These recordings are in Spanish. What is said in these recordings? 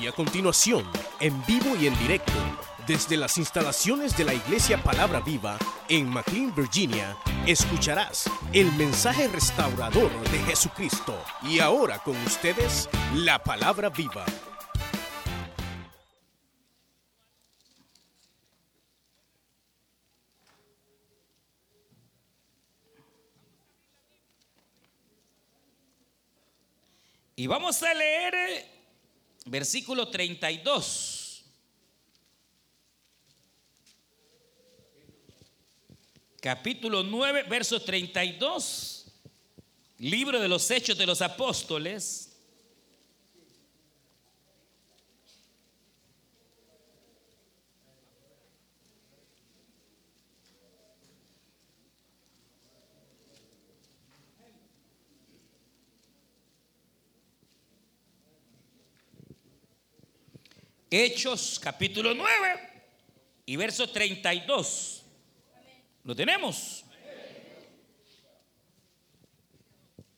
Y a continuación, en vivo y en directo, desde las instalaciones de la Iglesia Palabra Viva en McLean, Virginia, escucharás el mensaje restaurador de Jesucristo. Y ahora con ustedes, la Palabra Viva. Y vamos a leer versículo 32. Capítulo 9, verso 32. Libro de los Hechos de los Apóstoles. Hechos capítulo 9 y verso 32. ¿Lo tenemos?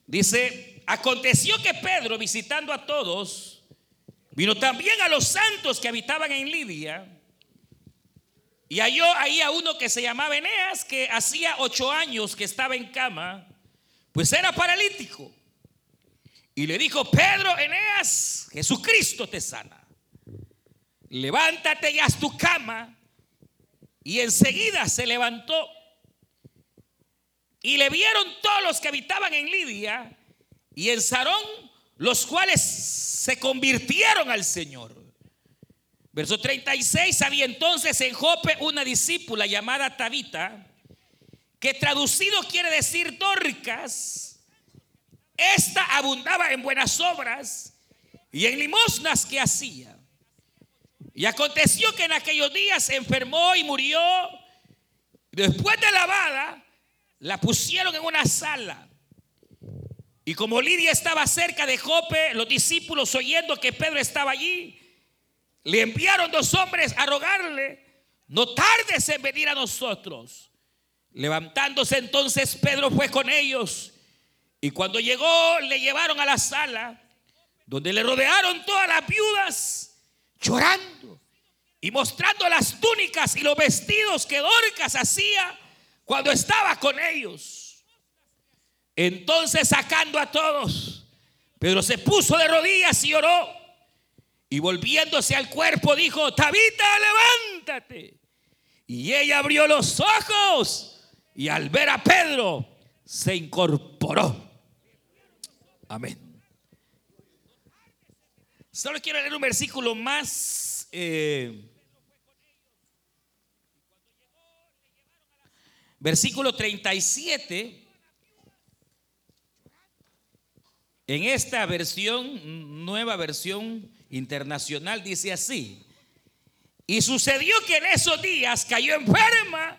Dice, aconteció que Pedro, visitando a todos, vino también a los santos que habitaban en Lidia, y halló ahí a uno que se llamaba Eneas, que hacía ocho años que estaba en cama, pues era paralítico. Y le dijo, Pedro, Eneas, Jesucristo te sana levántate y haz tu cama. Y enseguida se levantó. Y le vieron todos los que habitaban en Lidia y en Sarón, los cuales se convirtieron al Señor. Verso 36, había entonces en Jope una discípula llamada Tabita, que traducido quiere decir Dorcas. Esta abundaba en buenas obras y en limosnas que hacía. Y aconteció que en aquellos días se enfermó y murió. Después de lavada, la pusieron en una sala. Y como Lidia estaba cerca de Jope, los discípulos oyendo que Pedro estaba allí, le enviaron dos hombres a rogarle, no tardes en venir a nosotros. Levantándose entonces Pedro fue con ellos y cuando llegó le llevaron a la sala donde le rodearon todas las viudas llorando y mostrando las túnicas y los vestidos que Dorcas hacía cuando estaba con ellos. Entonces sacando a todos, Pedro se puso de rodillas y oró. Y volviéndose al cuerpo dijo, Tabita, levántate. Y ella abrió los ojos y al ver a Pedro se incorporó. Amén. Solo quiero leer un versículo más. Eh, versículo 37. En esta versión, nueva versión internacional, dice así. Y sucedió que en esos días cayó enferma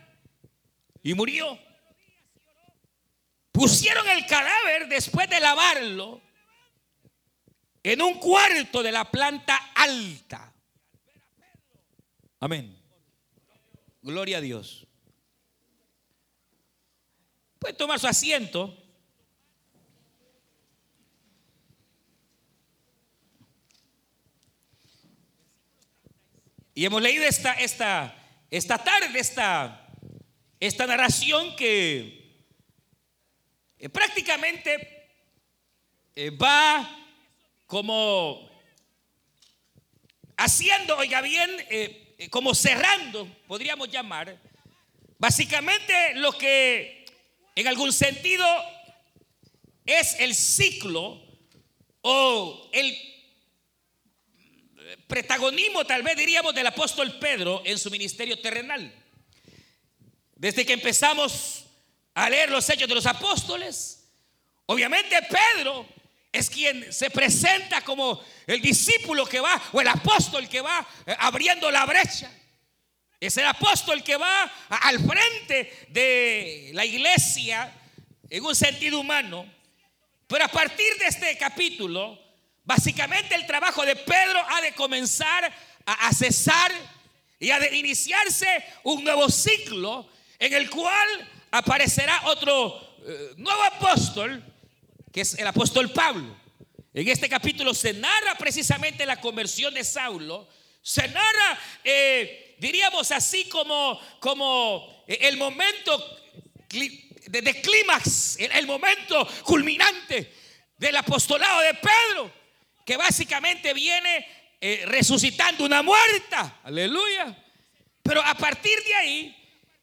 y murió. Pusieron el cadáver después de lavarlo en un cuarto de la planta alta. Amén. Gloria a Dios. Puede tomar su asiento. Y hemos leído esta, esta, esta tarde esta, esta narración que eh, prácticamente eh, va como haciendo, oiga bien, eh, eh, como cerrando, podríamos llamar, básicamente lo que en algún sentido es el ciclo o el protagonismo, tal vez diríamos, del apóstol Pedro en su ministerio terrenal. Desde que empezamos a leer los hechos de los apóstoles, obviamente Pedro es quien se presenta como el discípulo que va o el apóstol que va eh, abriendo la brecha. Es el apóstol que va al frente de la iglesia en un sentido humano. Pero a partir de este capítulo, básicamente el trabajo de Pedro ha de comenzar a, cesar y ha de iniciarse un nuevo ciclo en el cual aparecerá otro eh, nuevo apóstol que es el apóstol Pablo. En este capítulo se narra precisamente la conversión de Saulo. Se narra, eh, diríamos así, como, como el momento de, clímax, el, momento culminante del apostolado de Pedro, que básicamente viene eh, resucitando una muerta. Aleluya. Pero a partir de ahí,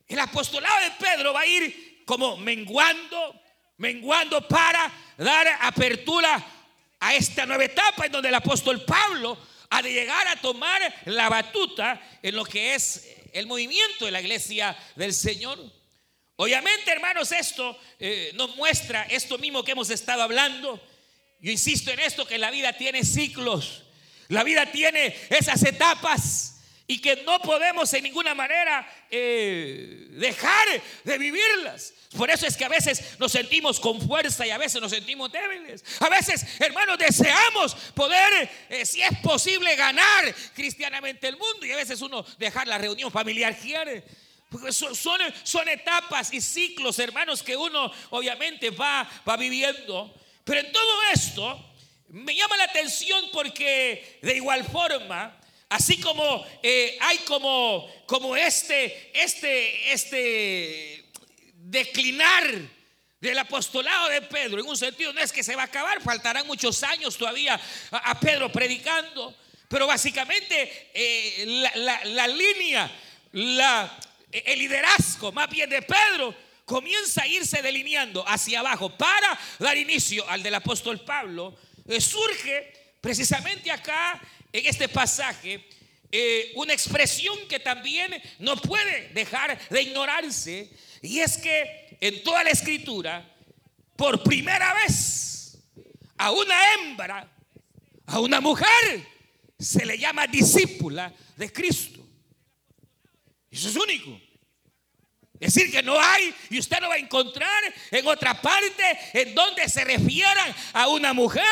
el apostolado de Pedro va a ir como menguando, menguando para dar apertura a esta nueva etapa en donde el apóstol Pablo ha de llegar a tomar la batuta en lo que es el movimiento de la iglesia del Señor. Obviamente, hermanos, esto eh, nos muestra esto mismo que hemos estado hablando. Yo insisto en esto, que la vida tiene ciclos, la vida tiene esas etapas y que no podemos en ninguna manera eh, dejar de vivirlas. Por eso es que a veces nos sentimos con fuerza y a veces nos sentimos débiles. A veces, hermanos, deseamos poder, eh, si es posible, ganar cristianamente el mundo y a veces uno dejar la reunión familiar quiere. son, son, etapas y ciclos, hermanos, que uno obviamente va, va viviendo. Pero en todo esto me llama la atención porque de igual forma Así como eh, hay como, como este, este, este declinar del apostolado de Pedro, en un sentido no es que se va a acabar, faltarán muchos años todavía a, Pedro predicando, pero básicamente eh, la, línea, la, el liderazgo más bien de Pedro comienza a irse delineando hacia abajo para dar inicio al del apóstol Pablo, eh, surge precisamente acá en este pasaje eh, una expresión que también no puede dejar de ignorarse, y es que en toda la escritura, por primera vez, a una hembra, a una mujer, se le llama discípula de Cristo. Eso es único. Es decir, que no hay, y usted no va a encontrar en otra parte en donde se refieran a una mujer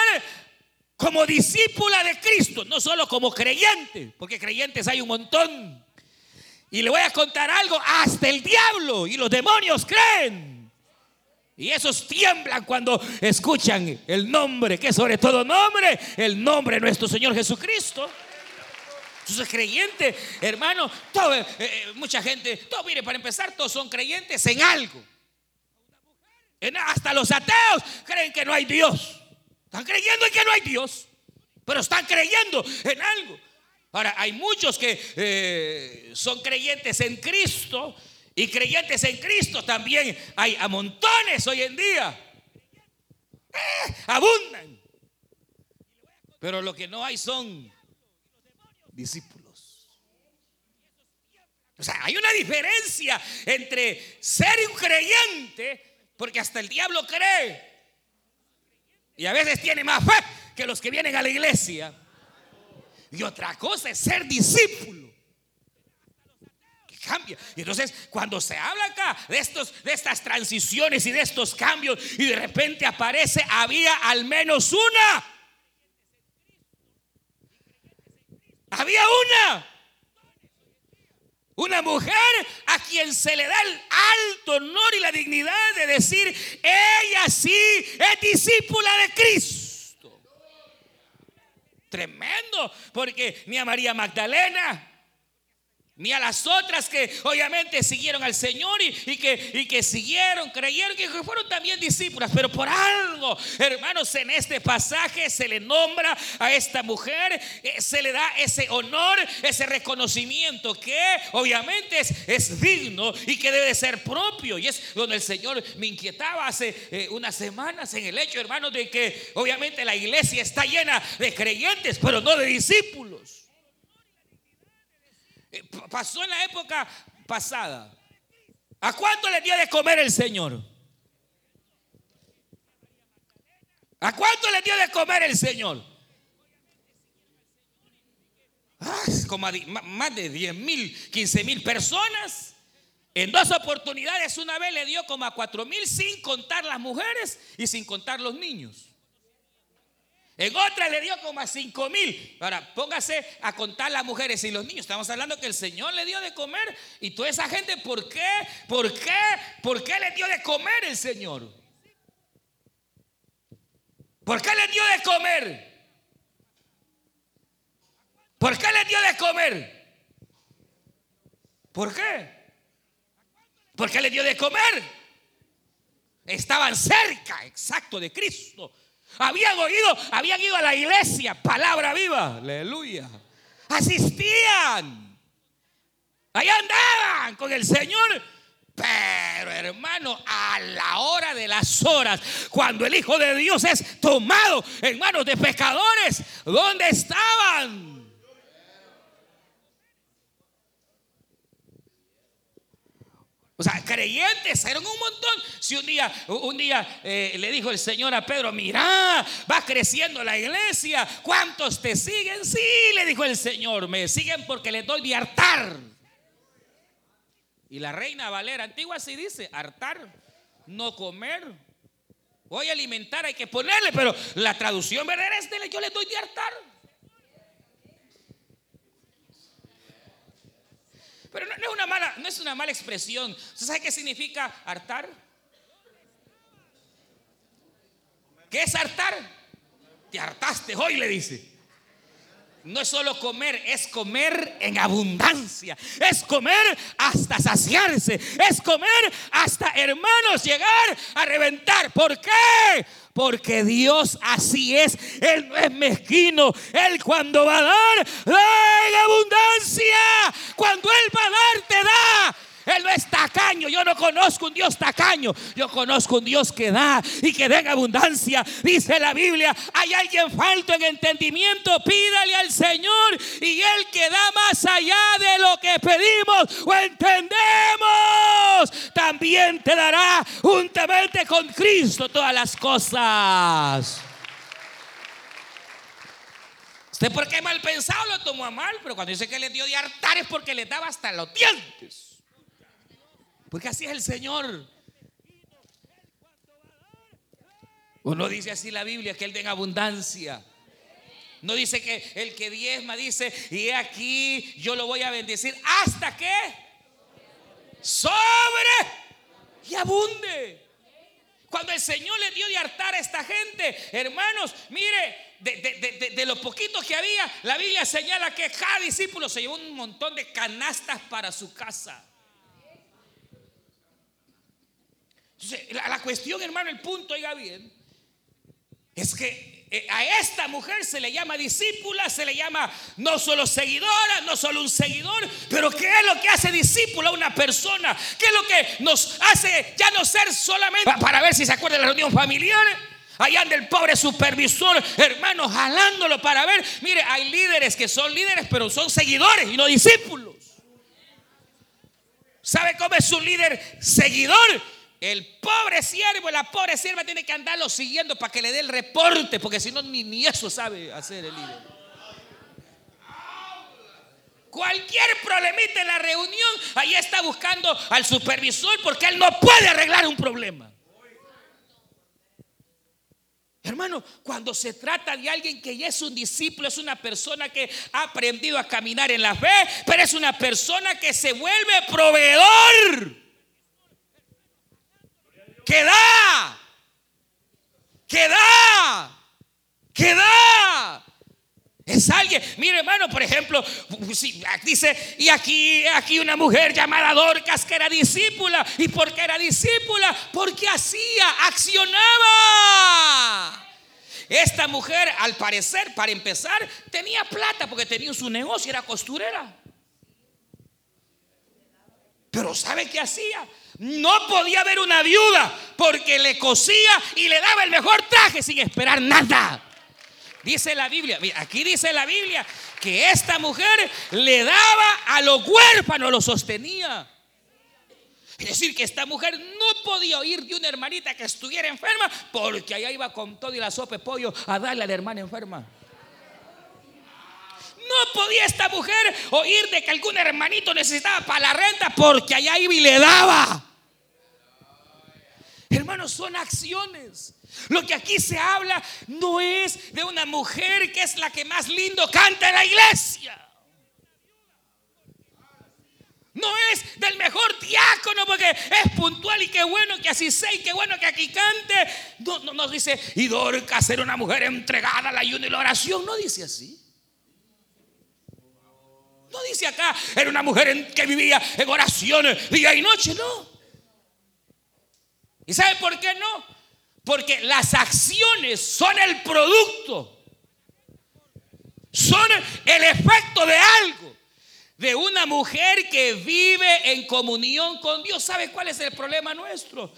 como discípula de Cristo, no solo como creyente, porque creyentes hay un montón. Y le voy a contar algo, hasta el diablo y los demonios creen. Y esos tiemblan cuando escuchan el nombre, que sobre todo nombre, el nombre de nuestro Señor Jesucristo. Entonces, creyente, hermano, eh, eh, mucha gente, todo, mire, para empezar, todos son creyentes en algo. hasta los ateos creen que no hay Dios. Están creyendo en que no hay Dios, pero están creyendo en algo. Ahora, hay muchos que eh, son creyentes en Cristo y creyentes en Cristo también hay a montones hoy en día. Eh, abundan. Pero lo que no hay son discípulos. O sea, hay una diferencia entre ser un creyente, porque hasta el diablo cree y a veces tiene más fe que los que vienen a la iglesia. Y otra cosa es ser discípulo. Cambia. Y entonces, cuando se habla acá de, estos, de estas transiciones y de estos cambios, y de repente aparece, había al menos una. Había una. Una mujer a quien se le da el alto honor y la dignidad de decir, ella sí es discípula de Cristo. Tremendo, porque ni a María Magdalena, ni a las otras que obviamente siguieron al Señor y, que, siguieron, creyeron que fueron también discípulas, pero por algo, hermanos, en este pasaje se le nombra a esta mujer, eh, se le da ese honor, ese reconocimiento que obviamente es, es digno y que debe ser propio. Y es donde el Señor me inquietaba hace eh, unas semanas en el hecho, hermanos, de que obviamente la iglesia está llena de creyentes, pero no de discípulos. Eh, pasó en la época pasada. ¿A cuánto le dio de comer el Señor? ¿A cuánto le dio de comer el Señor? Ah, como más de 10 mil, 15 mil personas. En dos oportunidades, una vez le dio como a 4 mil sin contar las mujeres y sin contar los niños. En otra le dio como a cinco mil. Ahora, póngase a contar las mujeres y los niños. Estamos hablando que el Señor le dio de comer. Y toda esa gente, ¿por qué? ¿Por qué? ¿Por qué le dio de comer el Señor? ¿Por qué les dio de comer? ¿Por qué les dio de comer? ¿Por qué? ¿Por qué les dio de comer? Estaban cerca, exacto, de Cristo. Habían oído, habían ido a la iglesia, palabra viva, aleluya. Asistían. Ahí andaban con el Señor. Pero hermano, a la hora de las horas, cuando el Hijo de Dios es tomado en manos de pecadores, ¿dónde estaban? O sea, creyentes eran un montón. Si un día, un día eh, le dijo el Señor a Pedro, mira, va creciendo la iglesia, ¿cuántos te siguen? Sí, le dijo el Señor, me siguen porque les doy de hartar. Y la reina Valera antigua así dice, hartar, no comer. Voy a alimentar, hay que ponerle, pero la traducción verdadera es de yo les doy de hartar. Pero no, es una mala, no es una mala expresión. ¿Usted sabe qué significa hartar? ¿Qué es hartar? Te hartaste hoy, le dice. No es solo comer, es comer en abundancia. Es comer hasta saciarse. Es comer hasta, hermanos, llegar a reventar. ¿Por qué? Porque Dios así es. Él no es mezquino. Él cuando va a dar, da en abundancia. Cuando Él va a dar, te da. Él no es tacaño. Yo no conozco un Dios tacaño. Yo conozco un Dios que da y que da en abundancia. Dice la Biblia, hay alguien falto en entendimiento. Pídale al Señor y Él que da más allá de lo que pedimos o entendemos. También te dará juntamente con Cristo todas las cosas. ¿Usted por qué mal pensado lo tomó a mal? Pero cuando dice que le dio de hartar es porque le daba hasta los dientes. Porque así es el Señor. ¿O no dice así la Biblia que Él den abundancia? No dice que el que diezma dice, y aquí yo lo voy a bendecir hasta que sobre y abunde. Cuando el Señor le dio de hartar a esta gente, hermanos, mire, de, de, lo poquito que había, la Biblia señala que cada discípulo se llevó un montón de canastas para su casa. La, cuestión, hermano, el punto, oiga bien, es que eh, a esta mujer se le llama discípula, se le llama no solo seguidora, no solo un seguidor, pero ¿qué es lo que hace discípula a una persona? ¿Qué es lo que nos hace ya no ser solamente para ver si se acuerda de la reunión familiar? Allá anda el pobre supervisor, hermano, jalándolo para ver. Mire, hay líderes que son líderes, pero son seguidores y no discípulos. ¿Sabe cómo es un líder seguidor? El pobre siervo, la pobre sierva tiene que andarlo siguiendo para que le dé el reporte, porque si no, ni, eso sabe hacer el líder. Cualquier problemita en la reunión, ahí está buscando al supervisor porque él no puede arreglar un problema. Hermano, cuando se trata de alguien que ya es un discípulo, es una persona que ha aprendido a caminar en la fe, pero es una persona que se vuelve proveedor que da, que da, da. Es alguien, mire hermano, por ejemplo, dice, y aquí, aquí una mujer llamada Dorcas que era discípula. ¿Y por qué era discípula? Porque hacía, accionaba. Esta mujer, al parecer, para empezar, tenía plata porque tenía su negocio, era costurera. Pero ¿sabe qué hacía? No podía haber una viuda porque le cosía y le daba el mejor traje sin esperar nada. Dice la Biblia, aquí dice la Biblia que esta mujer le daba a los huérfanos, lo sostenía. Es decir, que esta mujer no podía oír de una hermanita que estuviera enferma porque allá iba con todo y la sopa de pollo a darle a la hermana enferma. No podía esta mujer oír de que algún hermanito necesitaba para la renta porque allá iba y le daba. Hermanos, son acciones. Lo que aquí se habla no es de una mujer que es la que más lindo canta en la iglesia. No es del mejor diácono porque es puntual y qué bueno que así sea y qué bueno que aquí cante. No, no, nos dice, y Dorcas era una mujer entregada al ayuno y la oración. No dice así. No dice acá, era una mujer que vivía en oraciones día y noche. No. ¿Y sabe por qué no? Porque las acciones son el producto. Son el efecto de algo de una mujer que vive en comunión con Dios. ¿Sabe cuál es el problema nuestro?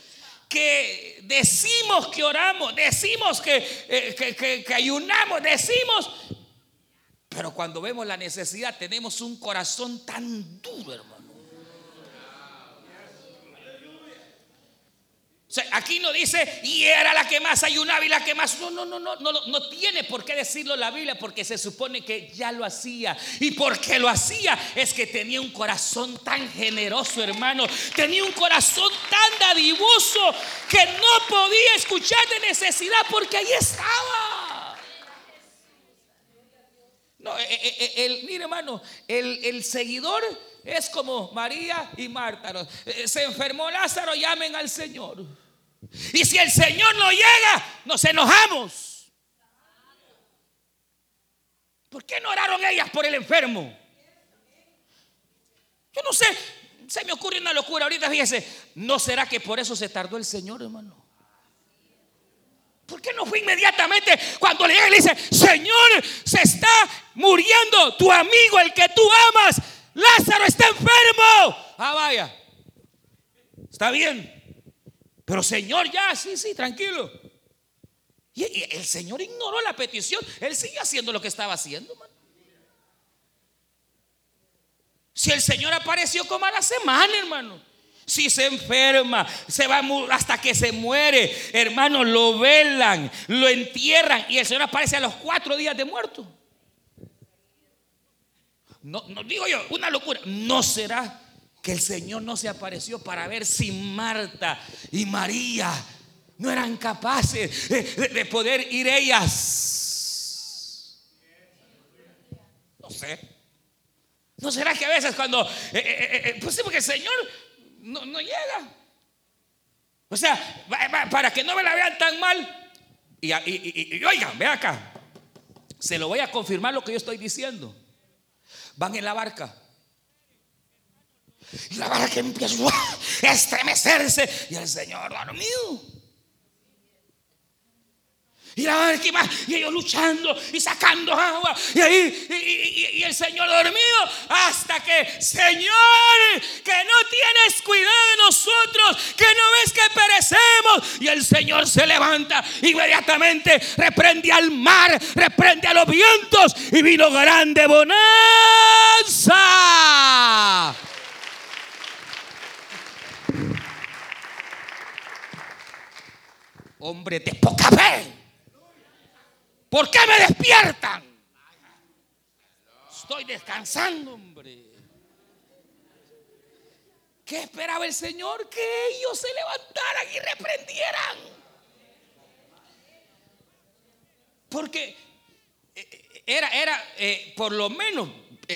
Que decimos que oramos, decimos que, eh, que, ayunamos, decimos, pero cuando vemos la necesidad tenemos un corazón tan duro, hermano. aquí no dice, y era la que más ayunaba y la que más. No, no, no, no, no, no tiene por qué decirlo la Biblia porque se supone que ya lo hacía. Y porque lo hacía es que tenía un corazón tan generoso, hermano. Tenía un corazón tan dadivoso que no podía escuchar de necesidad porque ahí estaba. No, eh, eh, eh, el, mire, hermano, el, el seguidor es como María y Marta. Se enfermó Lázaro, llamen al Señor. Y si el Señor no llega, nos enojamos. ¿Por qué no oraron ellas por el enfermo? Yo no sé, se me ocurre una locura ahorita, fíjese, ¿no será que por eso se tardó el Señor, hermano? ¿Por qué no fue inmediatamente cuando le llega y le dice, Señor, se está muriendo tu amigo, el que tú amas? Lázaro está enfermo. Ah, vaya. Está bien. Pero Señor, ya, sí, sí, tranquilo. Y, el Señor ignoró la petición. Él sigue haciendo lo que estaba haciendo, Si el Señor apareció como a la semana, hermano. Si se enferma, se va hasta que se muere, hermano, lo velan, lo entierran y el Señor aparece a los cuatro días de muerto. No, no digo yo, una locura. No será que el Señor no se apareció para ver si Marta y María no eran capaces de, poder ir ellas. No sé. ¿No será que a veces cuando, eh, eh, eh, pues sí, porque el Señor no, llega? O sea, para que no me la vean tan mal. Y, y, oigan, ve acá. Se lo voy a confirmar lo que yo estoy diciendo. Van en la barca y la que empieza a estremecerse. Y el Señor dormido. Y la va, y ellos luchando y sacando agua. Y ahí, y, el Señor dormido. Hasta que, Señor, que no tienes cuidado de nosotros, que no ves que perecemos. Y el Señor se levanta inmediatamente, reprende al mar, reprende a los vientos. Y vino grande bonanza. hombre de poca fe. ¿Por qué me despiertan? Estoy descansando, hombre. ¿Qué esperaba el Señor? Que ellos se levantaran y reprendieran. Porque eh, eh, era, era eh, por lo menos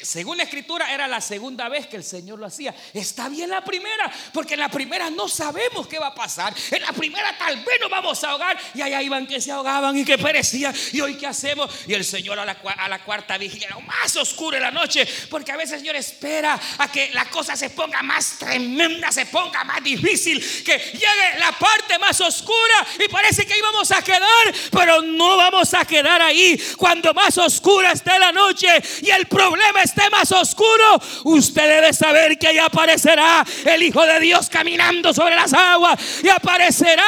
según la escritura era la segunda vez que el Señor lo hacía. Está bien la primera, porque en la primera no sabemos qué va a pasar. En la primera tal vez nos vamos a ahogar y allá iban que se ahogaban y que perecían. ¿Y hoy qué hacemos? Y el Señor a la, cuarta vigilia, más oscura en la noche, porque a veces el Señor espera a que la cosa se ponga más tremenda, se ponga más difícil, que llegue la parte más oscura y parece que ahí vamos a quedar, pero no vamos a quedar ahí. Cuando más oscura esté la noche y el problema esté más oscuro, usted debe saber que ahí aparecerá el Hijo de Dios caminando sobre las aguas y aparecerá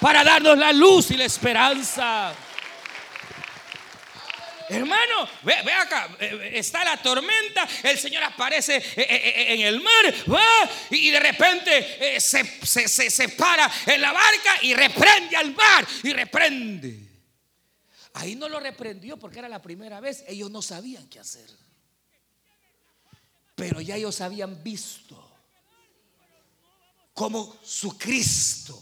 para darnos la luz y la esperanza. Hermano, ve, acá, eh, está la tormenta, el Señor aparece eh, eh, en el mar, va y de repente se, se, se, se para en la barca y reprende al mar y reprende. Ahí no lo reprendió porque era la primera vez, ellos no sabían qué hacer. Pero ya ellos habían visto cómo su Cristo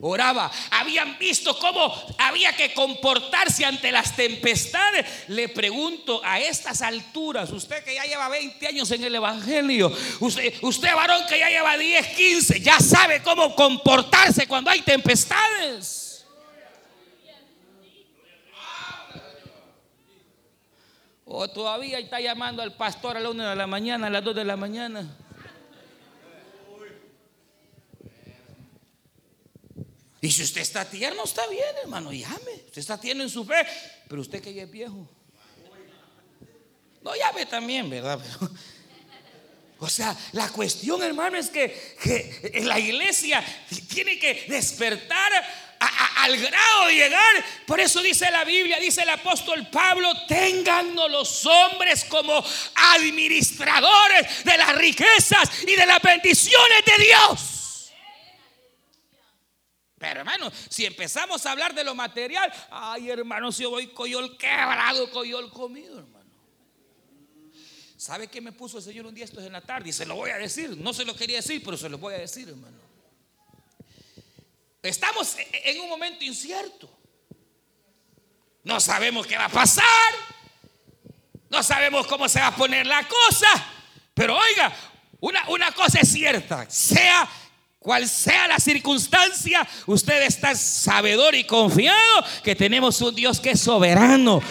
oraba, habían visto cómo había que comportarse ante las tempestades. Le pregunto a estas alturas, usted que ya lleva 20 años en el Evangelio, usted, usted varón que ya lleva 10, 15, ya sabe cómo comportarse cuando hay tempestades. O todavía está llamando al pastor a la una de la mañana, a las 2 de la mañana. Y si usted está tierno, está bien, hermano, llame. Usted está tierno en su fe, pero usted que ya es viejo. No llame también, ¿verdad? o sea, la cuestión, hermano, es que, que la iglesia tiene que despertar al grado de llegar. Por eso dice la Biblia, dice el apóstol Pablo, téngannos los hombres como administradores de las riquezas y de las bendiciones de Dios. Pero hermano, si empezamos a hablar de lo material, ay hermano, si yo voy coyol quebrado, coyol comido, hermano. ¿Sabe qué me puso el Señor un día esto en la tarde? Y se lo voy a decir, no se lo quería decir, pero se lo voy a decir, hermano. Estamos en un momento incierto. No sabemos qué va a pasar. No sabemos cómo se va a poner la cosa. Pero oiga, una, una cosa es cierta. Sea cual sea la circunstancia, usted está sabedor y confiado que tenemos un Dios que es soberano.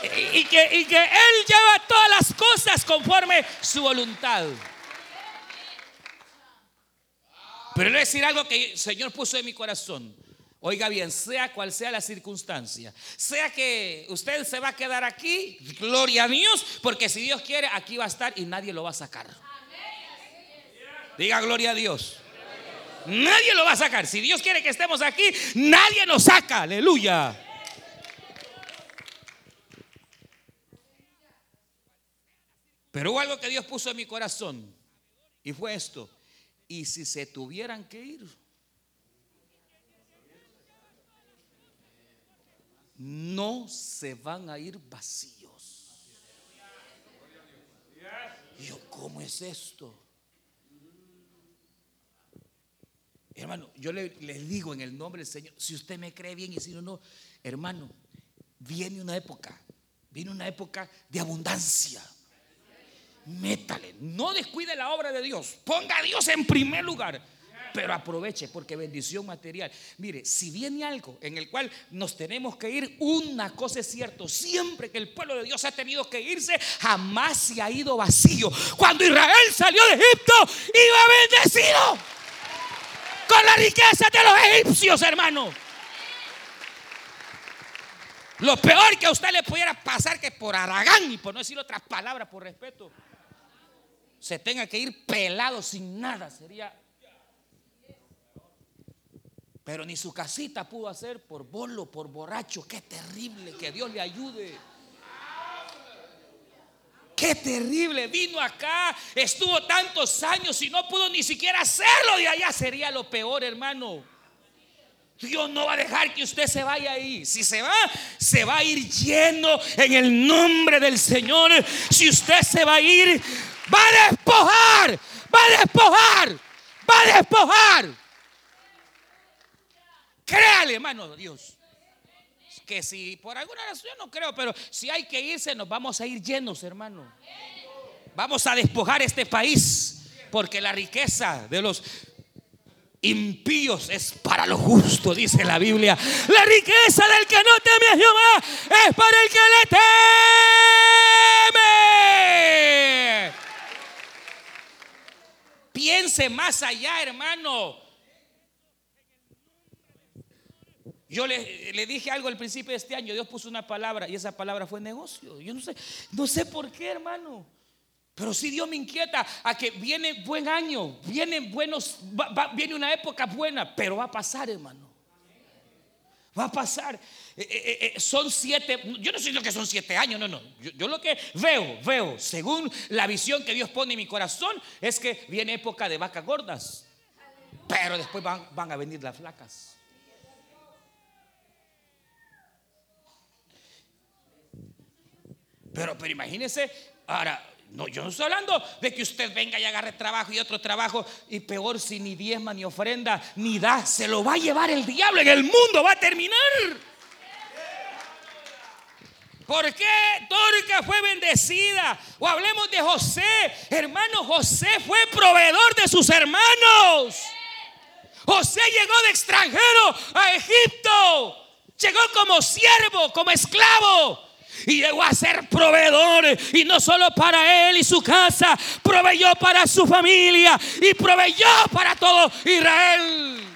Que, y que Él lleva todas las cosas conforme su voluntad. Pero le voy a decir algo que el Señor puso en mi corazón. Oiga bien, sea cual sea la circunstancia, sea que usted se va a quedar aquí, gloria a Dios, porque si Dios quiere, aquí va a estar y nadie lo va a sacar. Diga gloria a Dios. Nadie lo va a sacar. Si Dios quiere que estemos aquí, nadie nos saca. Aleluya. Pero hubo algo que Dios puso en mi corazón y fue esto. Y si se tuvieran que ir, no se van a ir vacíos. yo, ¿cómo es esto? Hermano, yo le, les digo en el nombre del Señor, si usted me cree bien y si no, no, hermano, viene una época, viene una época de abundancia métale, no descuide la obra de Dios, ponga a Dios en primer lugar. Pero aproveche porque bendición material. Mire, si viene algo en el cual nos tenemos que ir, una cosa es cierto, siempre que el pueblo de Dios ha tenido que irse, jamás se ha ido vacío. Cuando Israel salió de Egipto, iba bendecido con la riqueza de los egipcios, hermano. Lo peor que a usted le pudiera pasar que por Aragán, y por no decir otras palabras por respeto, se tenga que ir pelado sin nada, sería... Pero ni su casita pudo hacer por bolo, por borracho. Qué terrible, que Dios le ayude. Qué terrible, vino acá, estuvo tantos años y no pudo ni siquiera hacerlo de allá. Sería lo peor, hermano. Dios no va a dejar que usted se vaya ahí. Si se va, se va a ir lleno en el nombre del Señor. Si usted se va a ir, va a despojar, va a despojar, va a despojar. Créale, hermano Dios. Que si por alguna razón yo no creo, pero si hay que irse, nos vamos a ir llenos, hermano. Vamos a despojar este país. Porque la riqueza de los impíos es para lo justo, dice la Biblia. La riqueza del que no teme a Jehová es para el que le teme. Piense más allá, hermano. Yo le, le, dije algo al principio de este año, Dios puso una palabra y esa palabra fue negocio. Yo no sé, no sé por qué, hermano. Pero si Dios me inquieta a que viene buen año, viene buenos, viene una época buena, pero va a pasar, hermano. Va a pasar. Eh, eh, eh, son siete, yo no sé lo que son siete años, no, no. Yo, lo que veo, veo, según la visión que Dios pone en mi corazón, es que viene época de vacas gordas. Pero después van, van a venir las flacas. Pero, pero imagínense, ahora, No, yo no estoy hablando de que usted venga y agarre trabajo y otro trabajo y peor si ni diezma ni ofrenda ni da, se lo va a llevar el diablo en el mundo, va a terminar. ¿Por qué Tórica fue bendecida? O hablemos de José. Hermano, José fue proveedor de sus hermanos. José llegó de extranjero a Egipto. Llegó como siervo, como esclavo. Y llegó a ser proveedor. Y no solo para él y su casa. Proveyó para su familia. Y proveyó para todo Israel.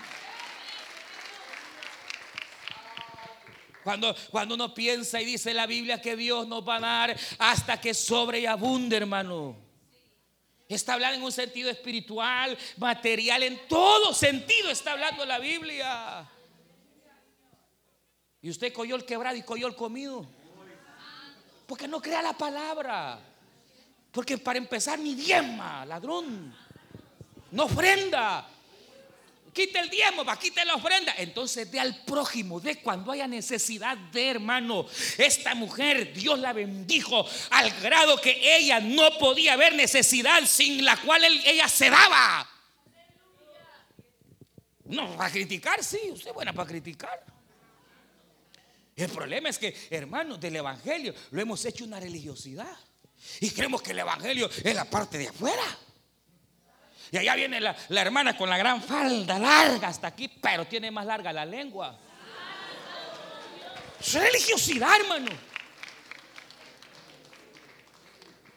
Cuando, cuando uno piensa y dice la Biblia que Dios nos va a dar hasta que sobre y abunde, hermano. Está hablando en un sentido espiritual, material, en todo sentido está hablando la Biblia. Y usted cogió el quebrado y cogió el comido. Porque no crea la palabra. Porque para empezar, ni diezma, ladrón. No ofrenda. Quite el diezmo, va, quite la ofrenda. Entonces dé al prójimo, de cuando haya necesidad de hermano. Esta mujer, Dios la bendijo al grado que ella no podía haber necesidad sin la cual ella se daba. No, para criticar, sí, usted es buena para criticar. El problema es que, hermanos, del Evangelio lo hemos hecho una religiosidad. Y creemos que el Evangelio es la parte de afuera. Y allá viene la, hermana con la gran falda larga hasta aquí, pero tiene más larga la lengua. Es religiosidad, hermano.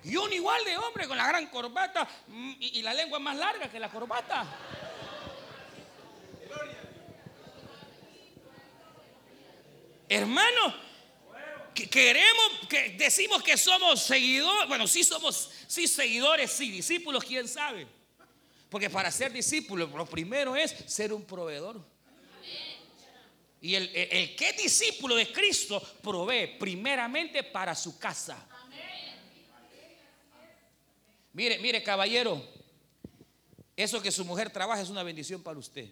Y un igual de hombre con la gran corbata mm, y, y la lengua más larga que la corbata. Hermano, que queremos, que decimos que somos seguidores, bueno, sí somos, sí seguidores, sí discípulos, quién sabe. Porque para ser discípulo, lo primero es ser un proveedor. Y el, que discípulo de Cristo provee primeramente para su casa. Mire, mire, caballero, eso que su mujer trabaja es una bendición para usted.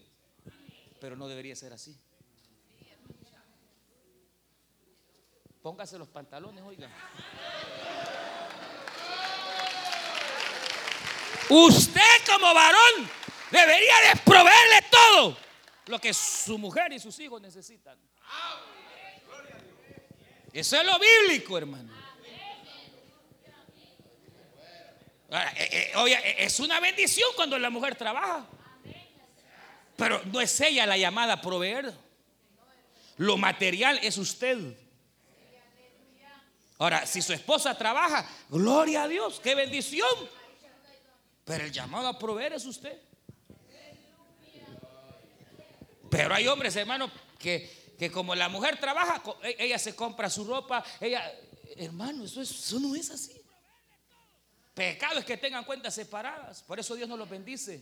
Pero no debería ser así. Póngase los pantalones, oiga. Usted como varón debería de proveerle todo lo que su mujer y sus hijos necesitan. Eso es lo bíblico, hermano. Eh, eh, oye, eh, es una bendición cuando la mujer trabaja. Pero no es ella la llamada a proveer. Lo material es usted. Ahora, si su esposa trabaja, gloria a Dios, qué bendición. Pero el llamado a proveer es usted. Pero hay hombres, hermano, que, que como la mujer trabaja, e, ella se compra su ropa, ella, hermano, eso, eso no es así. Pecado es que tengan cuentas separadas. Por eso Dios nos los bendice.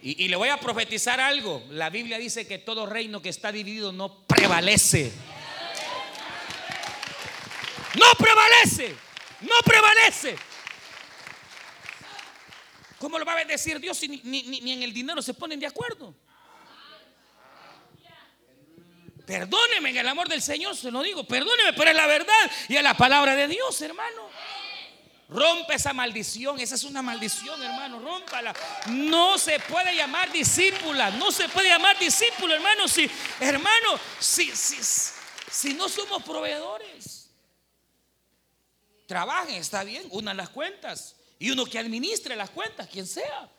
Y, le voy a profetizar algo. La Biblia dice que todo reino que está dividido no prevalece. No prevalece. No prevalece. ¿Cómo lo va a bendecir Dios si ni, en el dinero se ponen de acuerdo? Perdóneme en el amor del Señor, se lo digo. Perdóneme, pero es la verdad y es la palabra de Dios, hermano. Rompe esa maldición. Esa es una maldición, hermano. Rómpala. No se puede llamar discípula. No se puede llamar discípulo, hermano. Si, hermano, si, si, si no somos proveedores. Trabajen, está bien, unan las cuentas. Y uno que administre las cuentas, quien sea.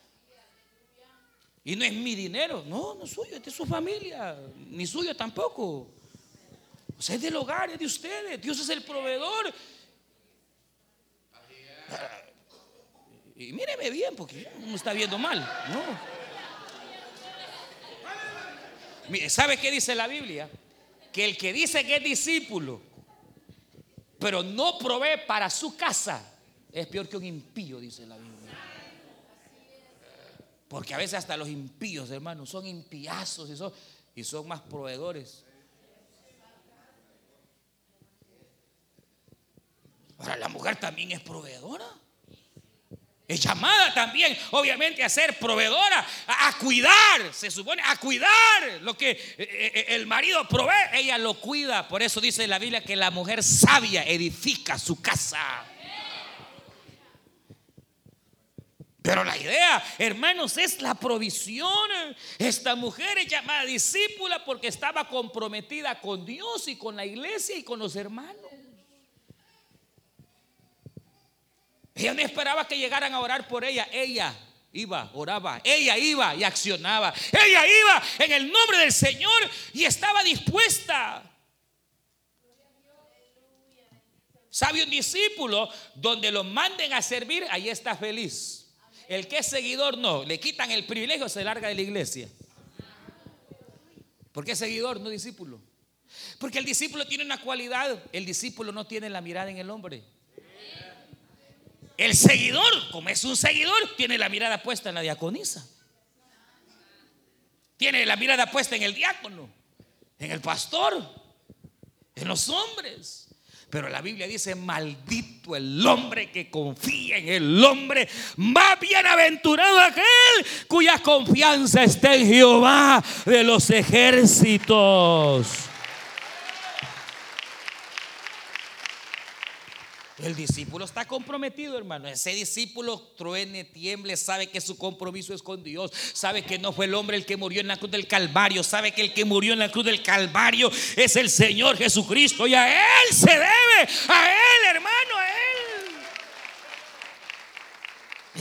Y no es mi dinero, no, no es suyo, es de su familia, ni suyo tampoco. Es del hogar, es de ustedes. Dios es el proveedor. Y míreme bien, porque no está viendo mal. No. ¿Sabe qué dice la Biblia? Que el que dice que es discípulo pero no provee para su casa, es peor que un impío, dice la Biblia. Porque a veces hasta los impíos, hermanos, son impiazos y son, y son más proveedores. Ahora, la mujer también es proveedora. Es llamada también, obviamente, a ser proveedora, a, cuidar, se supone, a cuidar lo que eh, eh, el marido provee, ella lo cuida. Por eso dice la Biblia que la mujer sabia edifica su casa. Pero la idea, hermanos, es la provisión. Esta mujer es llamada discípula porque estaba comprometida con Dios y con la iglesia y con los hermanos. Ella no esperaba que llegaran a orar por ella. Ella iba, oraba. Ella iba y accionaba. Ella iba en el nombre del Señor y estaba dispuesta. ¿Sabe un discípulo donde lo manden a servir? Ahí está feliz. El que es seguidor no, le quitan el privilegio, se larga de la iglesia. ¿Por qué seguidor, no discípulo? Porque el discípulo tiene una cualidad, el discípulo no tiene la mirada en el hombre. El seguidor, como es un seguidor, tiene la mirada puesta en la diaconisa. Tiene la mirada puesta en el diácono, en el pastor, en los hombres. Pero la Biblia dice, maldito el hombre que confía en el hombre. Más bienaventurado aquel cuya confianza está en Jehová de los ejércitos. El discípulo está comprometido, hermano. Ese discípulo truene, tiemble, sabe que su compromiso es con Dios. Sabe que no fue el hombre el que murió en la cruz del Calvario. Sabe que el que murió en la cruz del Calvario es el Señor Jesucristo. Y a Él se debe. A Él, hermano, a Él.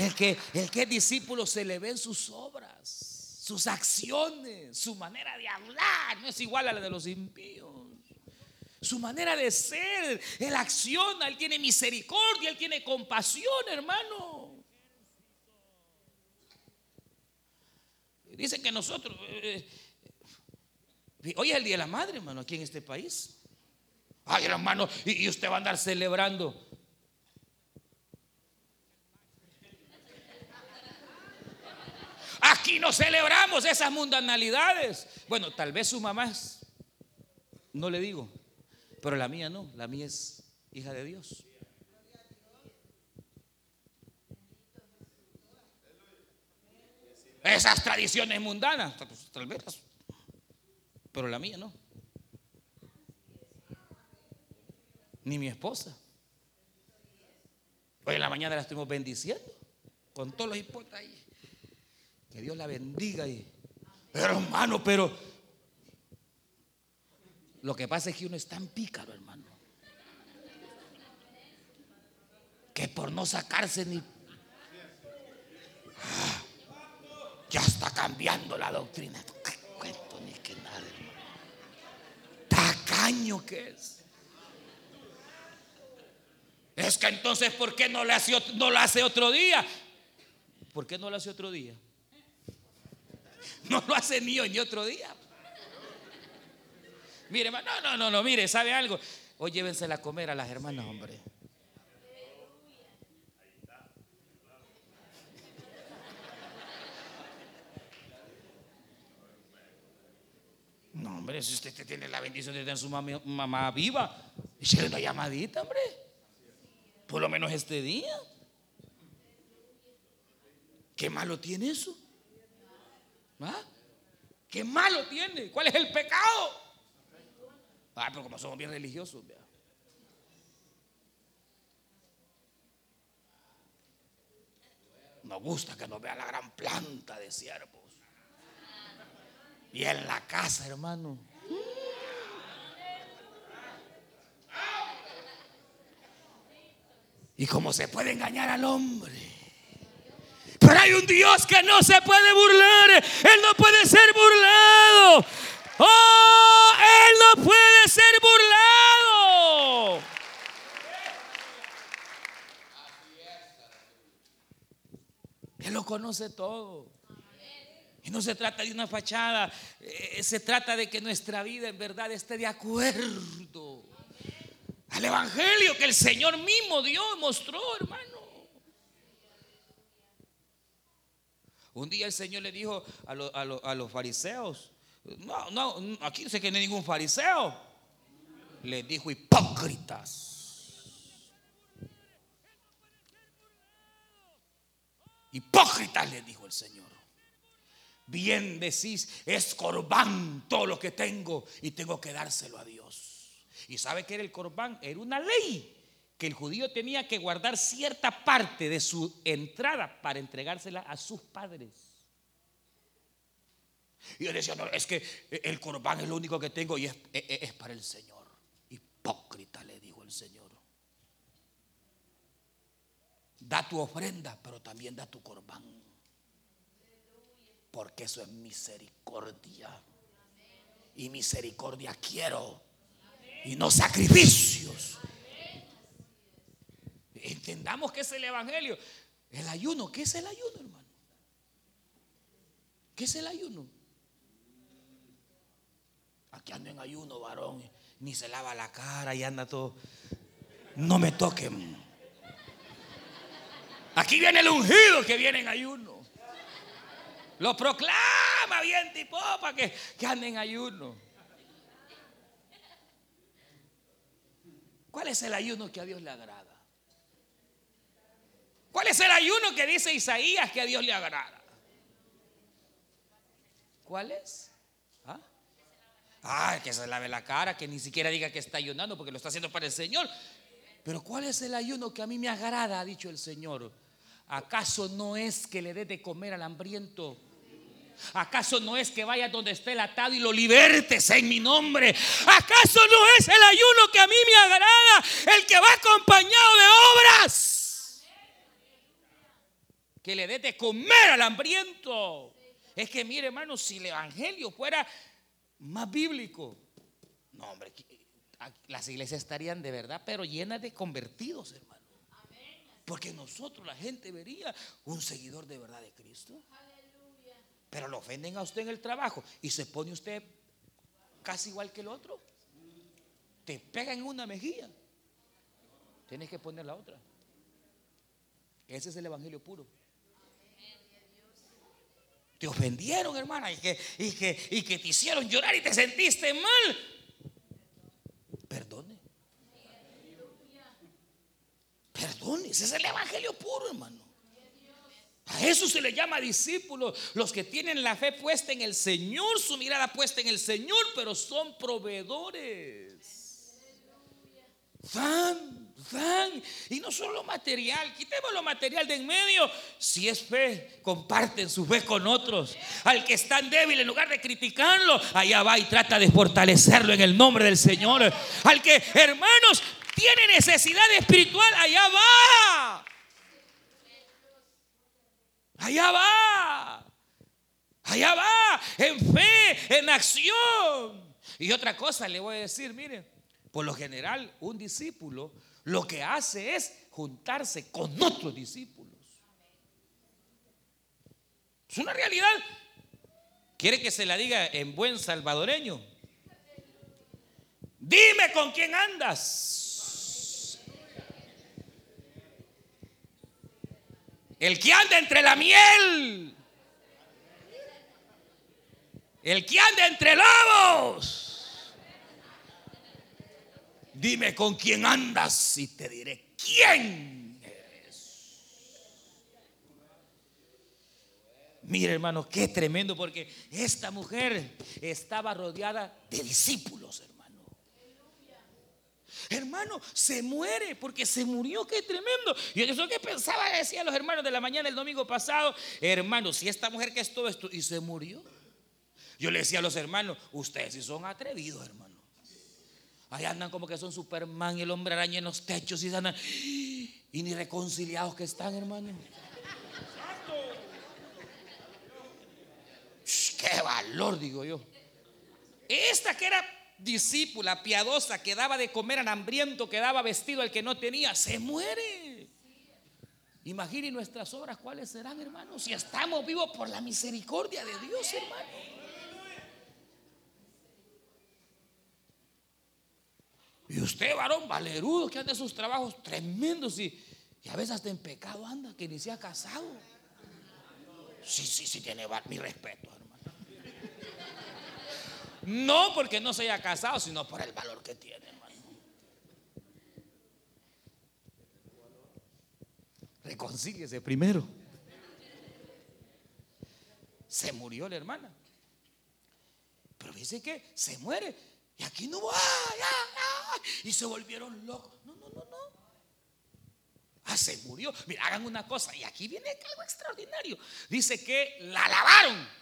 El que, el que es discípulo se le ven sus obras, sus acciones, su manera de hablar. No es igual a la de los impíos. Su manera de ser, Él acciona, Él tiene misericordia, Él tiene compasión, hermano. Dicen que nosotros, eh, eh, hoy es el Día de la Madre, hermano, aquí en este país. Ay, hermano, y, y usted va a andar celebrando. Aquí no celebramos esas mundanalidades. Bueno, tal vez su mamá no le digo, pero la mía no, la mía es hija de Dios. Esas tradiciones mundanas, tal vez, pero la mía no. Ni mi esposa. Hoy en la mañana la estuvimos bendiciendo con todos los hipótesis ahí. Que Dios la bendiga. Y, pero hermano, pero lo que pasa es que uno es tan pícaro, hermano. Que por no sacarse ni... Ah, ya está cambiando la doctrina. ¿Qué cuento ni que nada, hermano? Tacaño que es. Es que entonces, ¿por qué no lo hace, no hace otro día? ¿Por qué no lo hace otro día? No lo hace ni hoy ni otro día. Mire, no, no, no, no, mire, ¿sabe algo? Hoy llévensela a comer a las hermanas, hombre. No, hombre, si usted tiene la bendición de tener su mamá, viva, échale una llamadita, hombre. Por lo menos este día. ¿Qué malo tiene eso? ¿Ah? ¿Qué malo tiene? ¿Cuál es el pecado? Ah, pero como somos bien religiosos, vea. Nos gusta que nos vea la gran planta de siervos. Y en la casa, hermano. Y como se puede engañar al hombre. Pero hay un Dios que no se puede burlar. Él no puede ser burlado. ¡Oh! Él no puede ser burlado. Él lo conoce todo. Y no se trata de una fachada, eh, se trata de que nuestra vida en verdad esté de acuerdo al Evangelio que el Señor mismo dio y mostró, hermano. Un día el Señor le dijo a, a los fariseos, no, no, aquí sé que no hay ningún fariseo. Le dijo hipócritas. Hipócritas, le dijo el Señor. Bien decís, es corbán todo lo que tengo y tengo que dárselo a Dios. ¿Y sabe que era el corbán? Era una ley que el judío tenía que guardar cierta parte de su entrada para entregársela a sus padres. Y yo decía, no, es que el corbán es lo único que tengo y es, es para el Señor. Hipócrita, le dijo el Señor. Da tu ofrenda, pero también da tu corbán. Porque eso es misericordia. Y misericordia quiero. Y no sacrificios. Entendamos que es el Evangelio. El ayuno, ¿qué es el ayuno, hermano? ¿Qué es el ayuno? Aquí ando en ayuno, varón. Ni se lava la cara y anda todo. No me toquen. Aquí viene el ungido que viene en ayuno. Lo proclama bien tipo que, que ande en ayuno. ¿Cuál es el ayuno que a Dios le agrada? ¿Cuál es el ayuno que dice Isaías que a Dios le agrada? ¿Cuál es? ¿Ah? que se lave la cara, que ni siquiera diga que está ayunando porque lo está haciendo para el Señor. Pero ¿cuál es el ayuno que a mí me agrada? Ha dicho el Señor. ¿Acaso no es que le dé de comer al hambriento? ¿Acaso no es que vaya donde esté el atado y lo libertes en mi nombre? ¿Acaso no es el ayuno que a mí me agrada? El que va acompañado de obras que le dé de comer al hambriento. Es que mire, hermano, si el evangelio fuera más bíblico, no, hombre, las iglesias estarían de verdad, pero llenas de convertidos, hermano. Porque nosotros, la gente vería un seguidor de verdad de Cristo. Pero lo ofenden a usted en el trabajo y se pone usted casi igual que el otro. Te pega en una mejilla. Tienes que poner la otra. Ese es el evangelio puro. Te ofendieron, hermana, y que, y que, y que te hicieron llorar y te sentiste mal. Perdone. Perdone. Ese es el evangelio puro, hermano. A eso se le llama discípulos, los que tienen la fe puesta en el Señor, su mirada puesta en el Señor, pero son proveedores. Van Y no solo material, quitemos lo material de en medio. Si es fe, comparten su fe con otros. Al que está débil, en lugar de criticarlo, allá va y trata de fortalecerlo en el nombre del Señor. Al que, hermanos, tiene necesidad espiritual, allá va. Allá va. Allá va. En fe, en acción. Y otra cosa le voy a decir, miren, por lo general, un discípulo lo que hace es juntarse con otros discípulos. Es una realidad. ¿Quiere que se la diga en buen salvadoreño? Dime con quién andas. El que anda entre la miel. El que anda entre lobos. Dime con quién andas y te diré quién eres. Mire hermano, qué tremendo porque esta mujer estaba rodeada de discípulos, hermano. Hermano, se muere porque se murió, qué tremendo. Y eso que pensaba, decían los hermanos de la mañana el domingo pasado, hermano, si esta mujer que es todo esto y se murió. Yo le decía a los hermanos, ustedes si son atrevidos, hermano. Ahí andan como que son Superman y el hombre araña en los techos y andan. Y ni reconciliados que están, hermano. ¡Qué valor, digo yo! Esta que era discípula, piadosa, que daba de comer al hambriento, que daba vestido al que no tenía, se muere. Imaginen nuestras obras, ¿cuáles serán, hermanos? Si estamos vivos por la misericordia de Dios, hermano. Y usted, varón valerudo, que anda sus trabajos tremendos y, a veces hasta en pecado anda, que ni se ha casado. Sí, sí, sí, tiene mi respeto, hermano. No porque no se haya casado, sino por el valor que tiene, hermano. Reconcíliese primero. se murió la hermana. Pero dice que se muere. Y aquí no va. Y se volvieron locos. No, no, no, no. Ah, se murió. Mira, hagan una cosa. Y aquí viene algo extraordinario. Dice que la lavaron.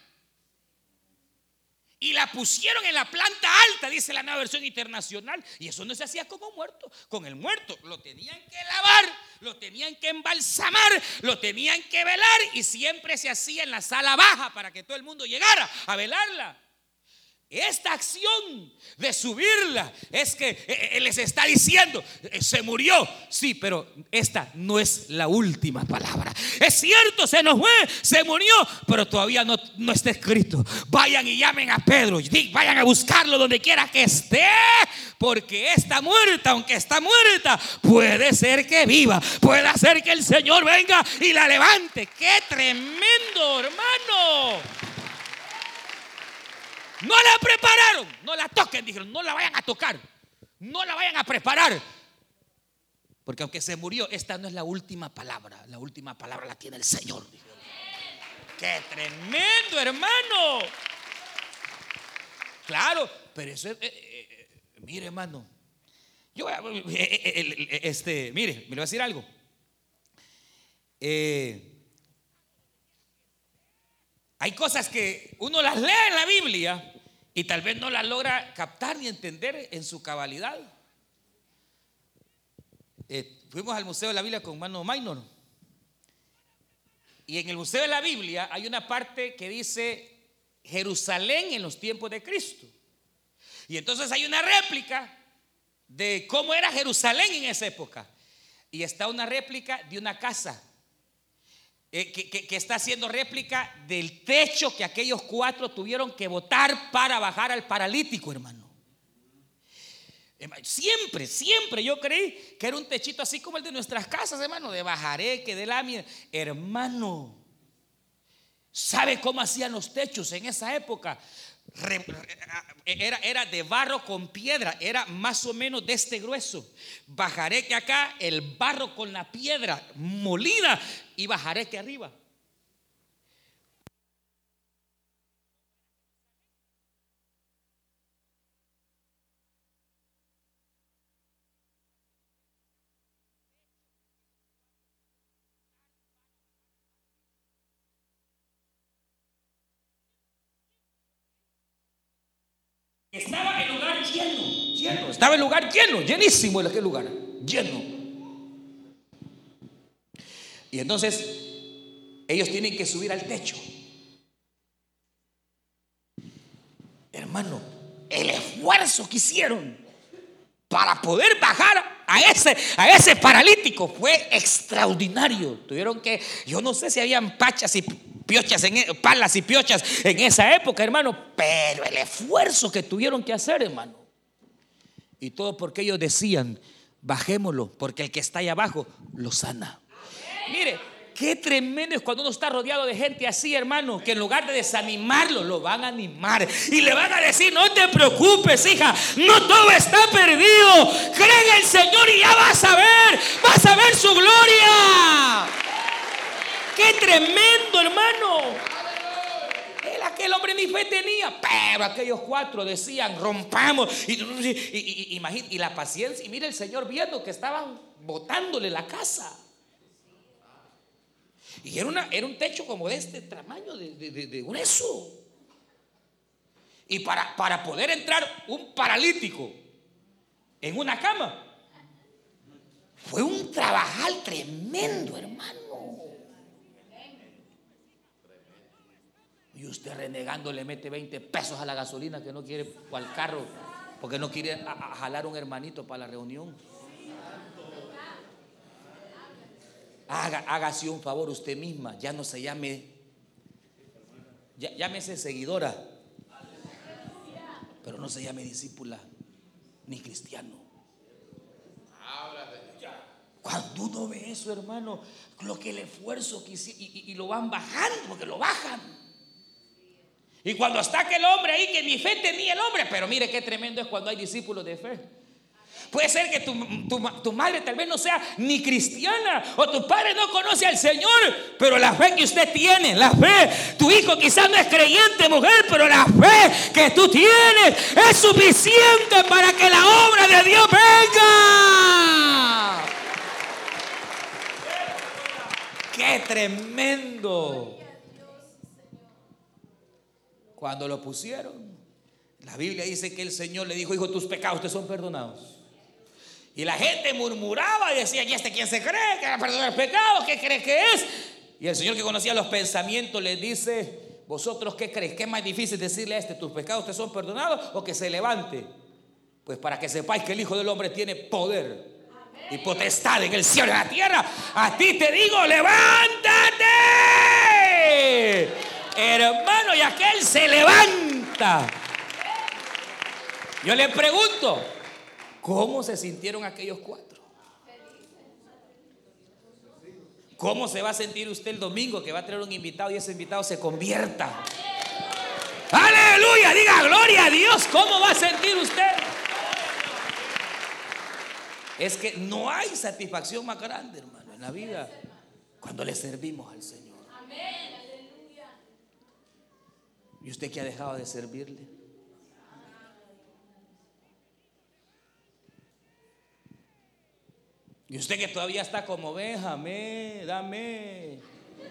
Y la pusieron en la planta alta, dice la nueva versión internacional. Y eso no se hacía como muerto. Con el muerto lo tenían que lavar, lo tenían que embalsamar, lo tenían que velar. Y siempre se hacía en la sala baja para que todo el mundo llegara a velarla. Esta acción de subirla es que eh, eh, les está diciendo, eh, se murió, sí, pero esta no es la última palabra. Es cierto, se nos fue, se murió, pero todavía no, no está escrito. Vayan y llamen a Pedro, vayan a buscarlo donde quiera que esté, porque está muerta, aunque está muerta, puede ser que viva, puede ser que el Señor venga y la levante. ¡Qué tremendo, hermano! No la prepararon. No la toquen, dijeron. No la vayan a tocar. No la vayan a preparar. Porque aunque se murió, esta no es la última palabra. La última palabra la tiene el Señor. Qué tremendo, hermano. Claro, pero eso es, eh, eh, eh, mire, hermano. Yo, este, mire, me voy a decir algo. Eh, hay cosas que uno las lee en la Biblia y tal vez no las logra captar ni entender en su cabalidad. Eh, fuimos al Museo de la Biblia con Mano Minor. Y en el Museo de la Biblia hay una parte que dice Jerusalén en los tiempos de Cristo. Y entonces hay una réplica de cómo era Jerusalén en esa época. Y está una réplica de una casa eh, que, está haciendo réplica del techo que aquellos cuatro tuvieron que botar para bajar al paralítico, hermano. Siempre, siempre yo creí que era un techito así como el de nuestras casas, hermano, de bajareque, de lámina. Hermano, ¿sabe cómo hacían los techos en esa época? Era, era de barro con piedra, era más o menos de este grueso. Bajaré que acá el barro con la piedra molida y bajaré que arriba. Estaba el lugar lleno, lleno. Estaba el lugar lleno, llenísimo en aquel lugar, lleno. Y entonces ellos tienen que subir al techo. Hermano, el esfuerzo que hicieron para poder bajar a ese, a ese paralítico fue extraordinario. Tuvieron que, yo no sé si habían pachas y piochas, en, e, palas y piochas en esa época, hermano, pero el esfuerzo que tuvieron que hacer, hermano. Y todo porque ellos decían, bajémoslo, porque el que está ahí abajo lo sana. Mire, qué tremendo es cuando uno está rodeado de gente así, hermano, que en lugar de desanimarlo, lo van a animar y le van a decir, no te preocupes, hija, no todo está perdido. Cree en el Señor y ya vas a ver, vas a ver su gloria. ¡Qué tremendo, hermano! Él, aquel hombre ni fe tenía, pero aquellos cuatro decían, rompamos. Y, y, la paciencia, y mira el Señor viendo que estaban botándole la casa. Y era, era un techo como de este tamaño, de, de, grueso. Y para poder entrar un paralítico en una cama, fue un trabajal tremendo, hermano. Y usted renegando le mete 20 pesos a la gasolina que no quiere o al carro porque no quiere jalar un hermanito para la reunión. Haga, hágase un favor usted misma, ya no se llame, llámese seguidora, pero no se llame discípula ni cristiano. Cuando uno ve eso, hermano, lo que el esfuerzo que y lo van bajando, porque lo bajan. Y cuando está aquel hombre ahí que ni fe tenía el hombre, pero mire qué tremendo es cuando hay discípulos de fe. Puede ser que tu, madre tal vez no sea ni cristiana o tu padre no conoce al Señor, pero la fe que usted tiene, la fe, tu hijo quizás no es creyente mujer, pero la fe que tú tienes es suficiente para que la obra de Dios venga. ¡Qué tremendo! Cuando lo pusieron, la Biblia dice que el Señor le dijo, hijo, tus pecados te son perdonados. Y la gente murmuraba y decía, ¿y este quién se cree que va a perdonar pecados? ¿Qué cree que es? Y el Señor que conocía los pensamientos le dice, ¿vosotros qué crees? ¿Qué es más difícil decirle a este, tus pecados te son perdonados o que se levante? Pues para que sepáis que el Hijo del Hombre tiene poder y potestad en el cielo y en la tierra, a ti te digo, levántate. Hermano, y aquel se levanta. Yo le pregunto, ¿cómo se sintieron aquellos cuatro? ¿Cómo se va a sentir usted el domingo que va a tener un invitado y ese invitado se convierta? Aleluya, diga gloria a Dios. ¿Cómo va a sentir usted? Es que no hay satisfacción más grande, hermano, en la vida cuando le servimos al Señor. ¿Y usted que ha dejado de servirle? Y usted que todavía está como, déjame, dame,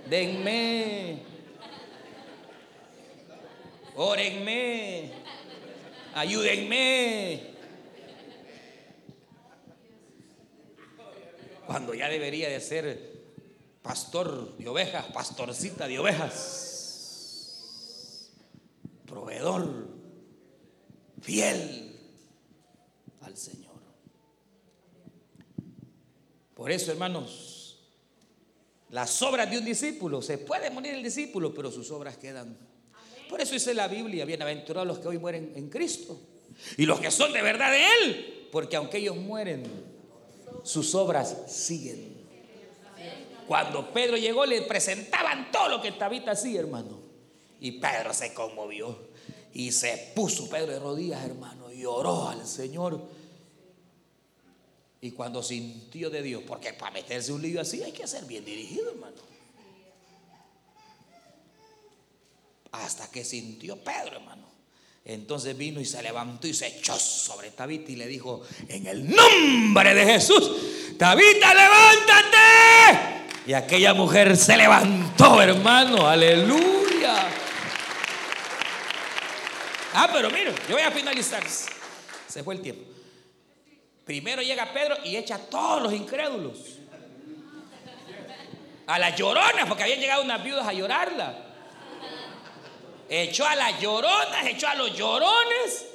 denme, órenme, ayúdenme. Cuando ya debería de ser pastor de ovejas, pastorcita de ovejas, fiel al Señor. Por eso, hermanos, las obras de un discípulo, se puede morir el discípulo, pero sus obras quedan. Por eso dice la Biblia, bienaventurados los que hoy mueren en Cristo y los que son de verdad de Él, porque aunque ellos mueren, sus obras siguen. Cuando Pedro llegó le presentaban todo lo que Tabita hacía, hermano. Y Pedro se conmovió y se puso Pedro de rodillas, hermano, y oró al Señor y cuando sintió de Dios, porque para meterse un lío así hay que ser bien dirigido, hermano. Hasta que sintió Pedro, hermano. Entonces vino y se levantó y se echó sobre Tabita y le dijo, en el nombre de Jesús, Tabita, levántate. Y aquella mujer se levantó, hermano, aleluya. Ah, pero mire, yo voy a finalizar. Se fue el tiempo. Primero llega Pedro y echa a todos los incrédulos. A las lloronas, porque habían llegado unas viudas a llorarla. Echó a las lloronas, echó a los llorones.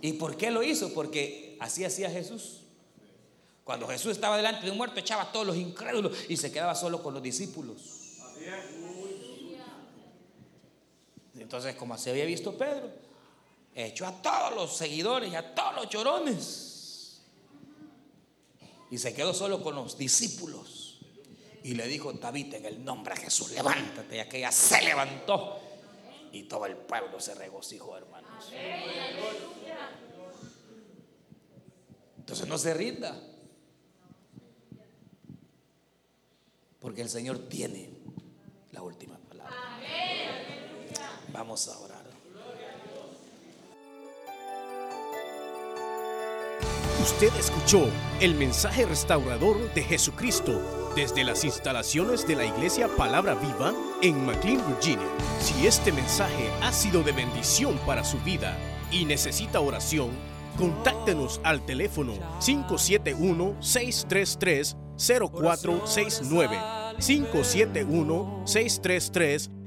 ¿Y por qué lo hizo? Porque así hacía Jesús. Cuando Jesús estaba delante de un muerto, echaba a todos los incrédulos y se quedaba solo con los discípulos. Entonces, como se había visto Pedro, echó a todos los seguidores y a todos los llorones. Y se quedó solo con los discípulos. Y le dijo, David, en el nombre de Jesús, levántate. Y aquella se levantó. Y todo el pueblo se regocijó, hermanos. Entonces no se rinda. Porque el Señor tiene la última. Vamos a orar. Usted escuchó el mensaje restaurador de Jesucristo desde las instalaciones de la iglesia Palabra Viva en McLean, Virginia. Si este mensaje ha sido de bendición para su vida y necesita oración, contáctenos al teléfono 571-633-0469. 571-633-0469.